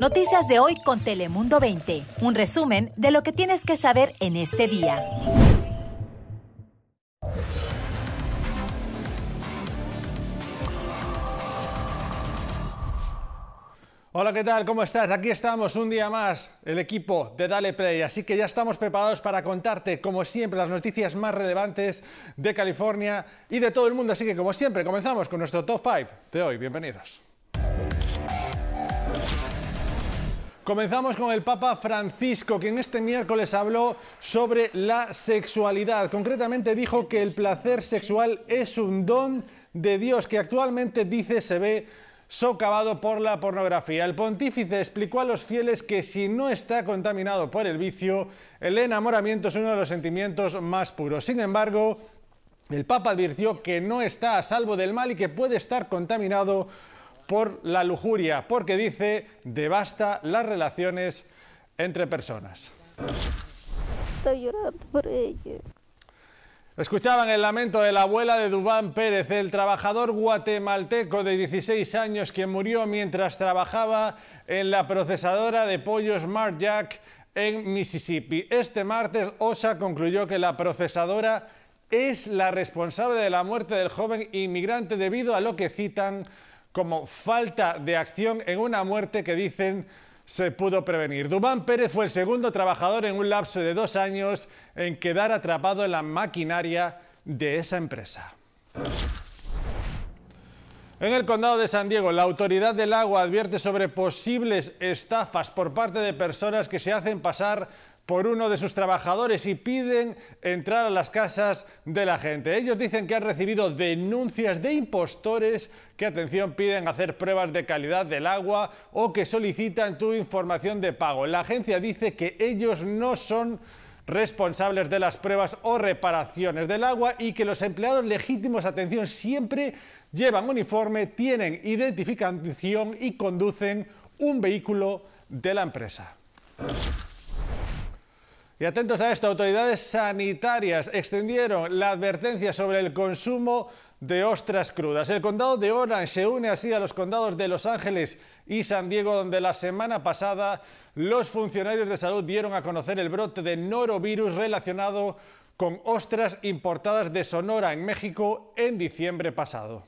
Noticias de hoy con Telemundo 20. Un resumen de lo que tienes que saber en este día. Hola, ¿qué tal? ¿Cómo estás? Aquí estamos un día más, el equipo de Dale Play. Así que ya estamos preparados para contarte, como siempre, las noticias más relevantes de California y de todo el mundo. Así que, como siempre, comenzamos con nuestro top 5 de hoy. Bienvenidos. Comenzamos con el Papa Francisco, quien este miércoles habló sobre la sexualidad. Concretamente dijo que el placer sexual es un don de Dios que actualmente dice se ve socavado por la pornografía. El pontífice explicó a los fieles que si no está contaminado por el vicio, el enamoramiento es uno de los sentimientos más puros. Sin embargo, el Papa advirtió que no está a salvo del mal y que puede estar contaminado por la lujuria, porque dice, devasta las relaciones entre personas. Estoy llorando por ella. Escuchaban el lamento de la abuela de Dubán Pérez, el trabajador guatemalteco de 16 años que murió mientras trabajaba en la procesadora de pollos Mark Jack en Mississippi. Este martes OSA concluyó que la procesadora es la responsable de la muerte del joven inmigrante debido a lo que citan como falta de acción en una muerte que dicen se pudo prevenir. Dubán Pérez fue el segundo trabajador en un lapso de dos años en quedar atrapado en la maquinaria de esa empresa. En el condado de San Diego, la autoridad del agua advierte sobre posibles estafas por parte de personas que se hacen pasar por uno de sus trabajadores y piden entrar a las casas de la gente. Ellos dicen que han recibido denuncias de impostores que, atención, piden hacer pruebas de calidad del agua o que solicitan tu información de pago. La agencia dice que ellos no son responsables de las pruebas o reparaciones del agua y que los empleados legítimos, atención, siempre llevan uniforme, tienen identificación y conducen un vehículo de la empresa. Y atentos a esto, autoridades sanitarias extendieron la advertencia sobre el consumo de ostras crudas. El condado de Orange se une así a los condados de Los Ángeles y San Diego, donde la semana pasada los funcionarios de salud dieron a conocer el brote de norovirus relacionado con ostras importadas de Sonora en México en diciembre pasado.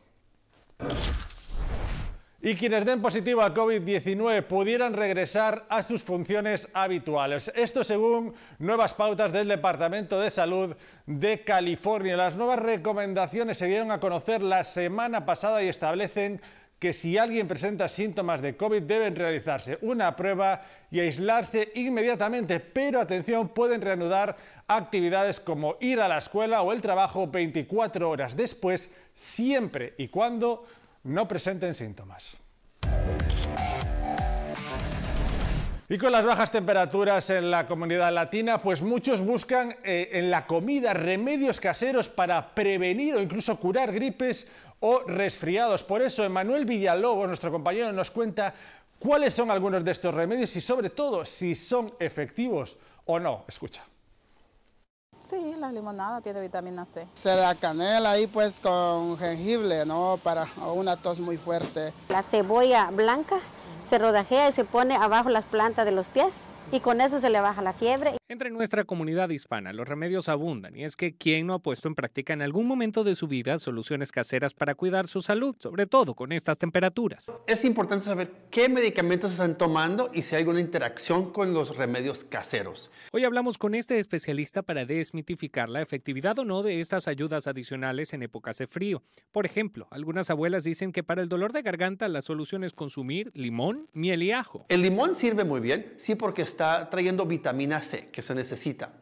Y quienes den positivo a COVID-19 pudieran regresar a sus funciones habituales. Esto según nuevas pautas del Departamento de Salud de California. Las nuevas recomendaciones se dieron a conocer la semana pasada y establecen que si alguien presenta síntomas de COVID deben realizarse una prueba y aislarse inmediatamente, pero atención, pueden reanudar actividades como ir a la escuela o el trabajo 24 horas después, siempre y cuando no presenten síntomas. Y con las bajas temperaturas en la comunidad latina, pues muchos buscan eh, en la comida remedios caseros para prevenir o incluso curar gripes o resfriados. Por eso, Emanuel Villalobos, nuestro compañero, nos cuenta cuáles son algunos de estos remedios y sobre todo si son efectivos o no. Escucha. Sí, la limonada tiene vitamina C. Se la canela ahí pues con jengibre, ¿no? Para una tos muy fuerte. La cebolla blanca se rodajea y se pone abajo las plantas de los pies y con eso se le baja la fiebre. Entre nuestra comunidad hispana los remedios abundan y es que ¿quién no ha puesto en práctica en algún momento de su vida soluciones caseras para cuidar su salud, sobre todo con estas temperaturas? Es importante saber qué medicamentos están tomando y si hay alguna interacción con los remedios caseros. Hoy hablamos con este especialista para desmitificar la efectividad o no de estas ayudas adicionales en épocas de frío. Por ejemplo, algunas abuelas dicen que para el dolor de garganta la solución es consumir limón, miel y ajo. El limón sirve muy bien, sí, porque está trayendo vitamina C que se necesita.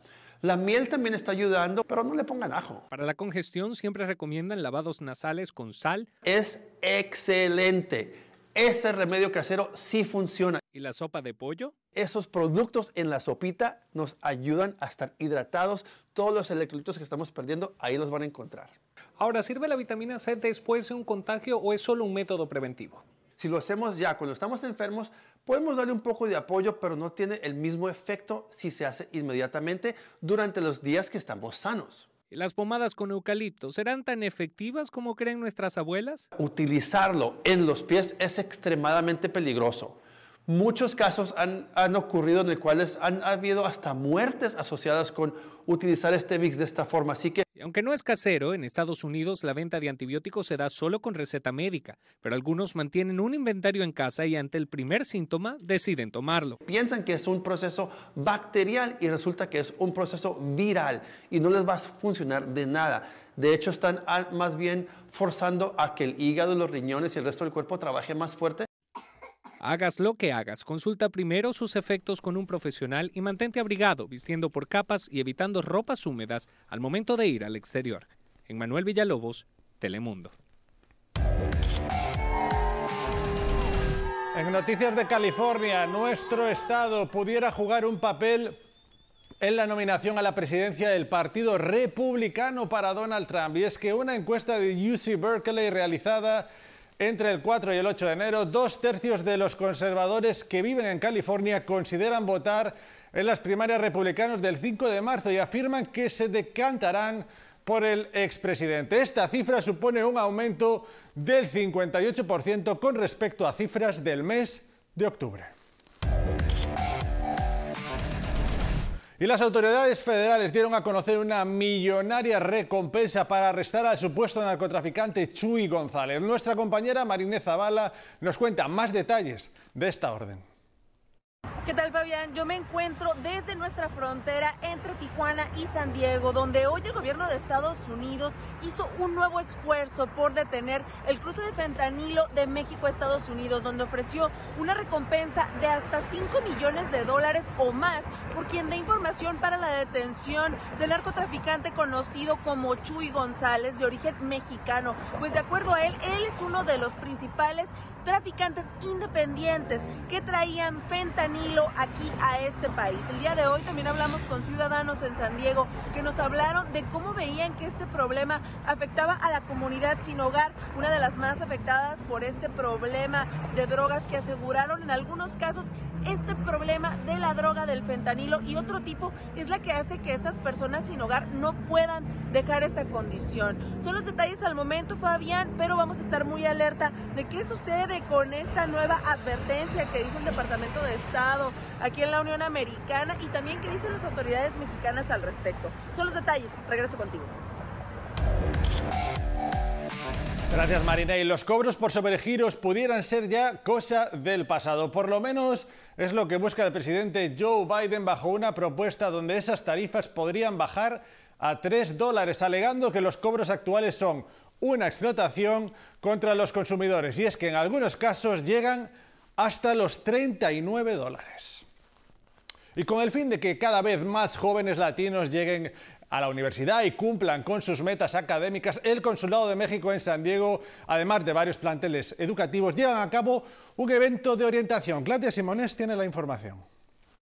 La miel también está ayudando, pero no le pongan ajo. Para la congestión siempre recomiendan lavados nasales con sal. Es excelente. Ese remedio casero sí funciona. ¿Y la sopa de pollo? Esos productos en la sopita nos ayudan a estar hidratados. Todos los electrolitos que estamos perdiendo, ahí los van a encontrar. Ahora, ¿sirve la vitamina C después de un contagio o es solo un método preventivo? Si lo hacemos ya cuando estamos enfermos, podemos darle un poco de apoyo, pero no tiene el mismo efecto si se hace inmediatamente durante los días que estamos sanos. ¿Y las pomadas con eucalipto serán tan efectivas como creen nuestras abuelas? Utilizarlo en los pies es extremadamente peligroso Muchos casos han, han ocurrido en los cuales han habido hasta muertes asociadas con utilizar este mix de esta forma. Así que aunque no es casero, en Estados Unidos la venta de antibióticos se da solo con receta médica, pero algunos mantienen un inventario en casa y ante el primer síntoma deciden tomarlo. Piensan que es un proceso bacterial y resulta que es un proceso viral y no les va a funcionar de nada. De hecho, están más bien forzando a que el hígado, los riñones y el resto del cuerpo trabaje más fuerte Hagas lo que hagas, consulta primero sus efectos con un profesional y mantente abrigado, vistiendo por capas y evitando ropas húmedas al momento de ir al exterior. En Manuel Villalobos, Telemundo. En noticias de California, nuestro estado pudiera jugar un papel en la nominación a la presidencia del Partido Republicano para Donald Trump. Y es que una encuesta de UC Berkeley realizada entre el 4 y el 8 de enero, dos tercios de los conservadores que viven en California consideran votar en las primarias republicanas del 5 de marzo y afirman que se decantarán por el expresidente. Esta cifra supone un aumento del 58% con respecto a cifras del mes de octubre. Y las autoridades federales dieron a conocer una millonaria recompensa para arrestar al supuesto narcotraficante Chuy González. Nuestra compañera Marinés Zavala nos cuenta más detalles de esta orden. ¿Qué tal Fabián? Yo me encuentro desde nuestra frontera entre Tijuana y San Diego, donde hoy el gobierno de Estados Unidos hizo un nuevo esfuerzo por detener el cruce de fentanilo de México a Estados Unidos, donde ofreció una recompensa de hasta 5 millones de dólares o más por quien dé información para la detención del narcotraficante conocido como Chuy González, de origen mexicano. Pues de acuerdo a él, él es uno de los principales traficantes independientes que traían fentanilo aquí a este país. El día de hoy también hablamos con ciudadanos en San Diego que nos hablaron de cómo veían que este problema afectaba a la comunidad sin hogar, una de las más afectadas por este problema de drogas que aseguraron en algunos casos este problema de la droga del fentanilo y otro tipo es la que hace que estas personas sin hogar no puedan dejar esta condición. Son los detalles al momento, Fabián, pero vamos a estar muy alerta de qué sucede con esta nueva advertencia que hizo el Departamento de Estado aquí en la Unión Americana y también qué dicen las autoridades mexicanas al respecto. Son los detalles. Regreso contigo. Gracias Marina. Y los cobros por sobregiros pudieran ser ya cosa del pasado. Por lo menos es lo que busca el presidente Joe Biden bajo una propuesta donde esas tarifas podrían bajar a 3 dólares, alegando que los cobros actuales son una explotación contra los consumidores. Y es que en algunos casos llegan hasta los 39 dólares. Y con el fin de que cada vez más jóvenes latinos lleguen a la universidad y cumplan con sus metas académicas, el Consulado de México en San Diego, además de varios planteles educativos, llevan a cabo un evento de orientación. Claudia Simones tiene la información.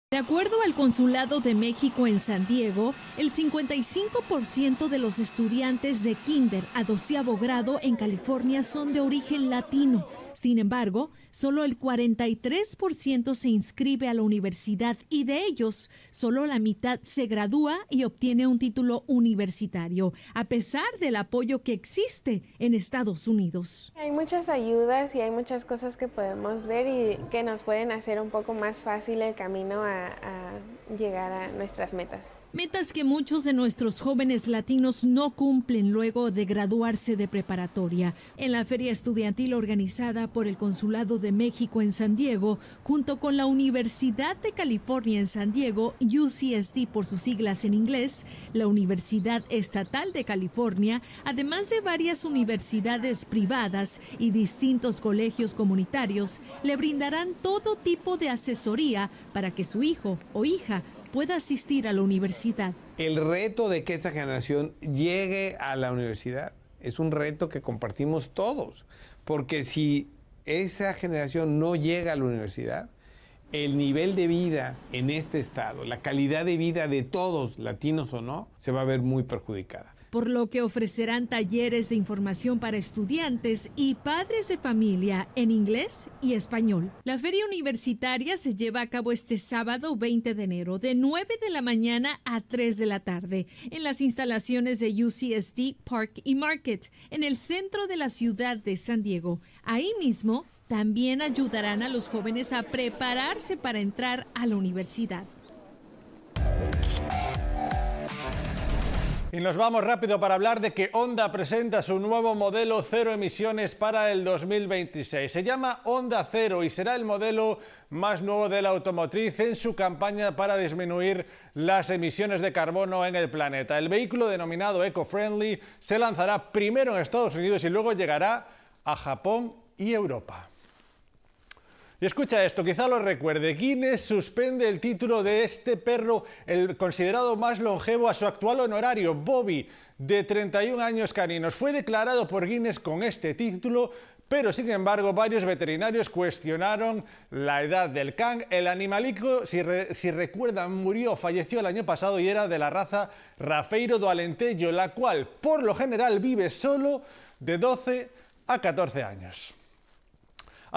De acuerdo al Consulado de México en San Diego, el 55% de los estudiantes de kinder a doceavo grado en California son de origen latino. Sin embargo, solo el 43% se inscribe a la universidad y de ellos, solo la mitad se gradúa y obtiene un título universitario, a pesar del apoyo que existe en Estados Unidos. Hay muchas ayudas y hay muchas cosas que podemos ver y que nos pueden hacer un poco más fácil el camino a, a llegar a nuestras metas. Metas que muchos de nuestros jóvenes latinos no cumplen luego de graduarse de preparatoria. En la feria estudiantil organizada por el Consulado de México en San Diego, junto con la Universidad de California en San Diego, UCSD por sus siglas en inglés, la Universidad Estatal de California, además de varias universidades privadas y distintos colegios comunitarios, le brindarán todo tipo de asesoría para que su hijo o hija pueda asistir a la universidad. El reto de que esa generación llegue a la universidad es un reto que compartimos todos, porque si esa generación no llega a la universidad, el nivel de vida en este estado, la calidad de vida de todos, latinos o no, se va a ver muy perjudicada por lo que ofrecerán talleres de información para estudiantes y padres de familia en inglés y español. La feria universitaria se lleva a cabo este sábado 20 de enero de 9 de la mañana a 3 de la tarde en las instalaciones de UCSD Park y Market en el centro de la ciudad de San Diego. Ahí mismo también ayudarán a los jóvenes a prepararse para entrar a la universidad. Y nos vamos rápido para hablar de que Honda presenta su nuevo modelo cero emisiones para el 2026. Se llama Honda Cero y será el modelo más nuevo de la automotriz en su campaña para disminuir las emisiones de carbono en el planeta. El vehículo denominado Eco-Friendly se lanzará primero en Estados Unidos y luego llegará a Japón y Europa. Y escucha esto, quizá lo recuerde, Guinness suspende el título de este perro, el considerado más longevo a su actual honorario, Bobby, de 31 años caninos. Fue declarado por Guinness con este título, pero sin embargo varios veterinarios cuestionaron la edad del can. El animalico, si, recuerdan, murió, falleció el año pasado y era de la raza Rafeiro do Alentejo, la cual por lo general vive solo de 12 a 14 años.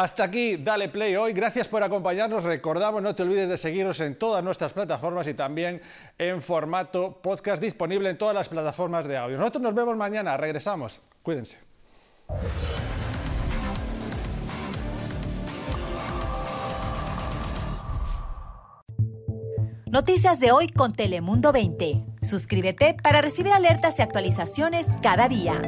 Hasta aquí, dale play hoy. Gracias por acompañarnos. Recordamos, no te olvides de seguirnos en todas nuestras plataformas y también en formato podcast disponible en todas las plataformas de audio. Nosotros nos vemos mañana. Regresamos. Cuídense. Noticias de hoy con Telemundo 20. Suscríbete para recibir alertas y actualizaciones cada día.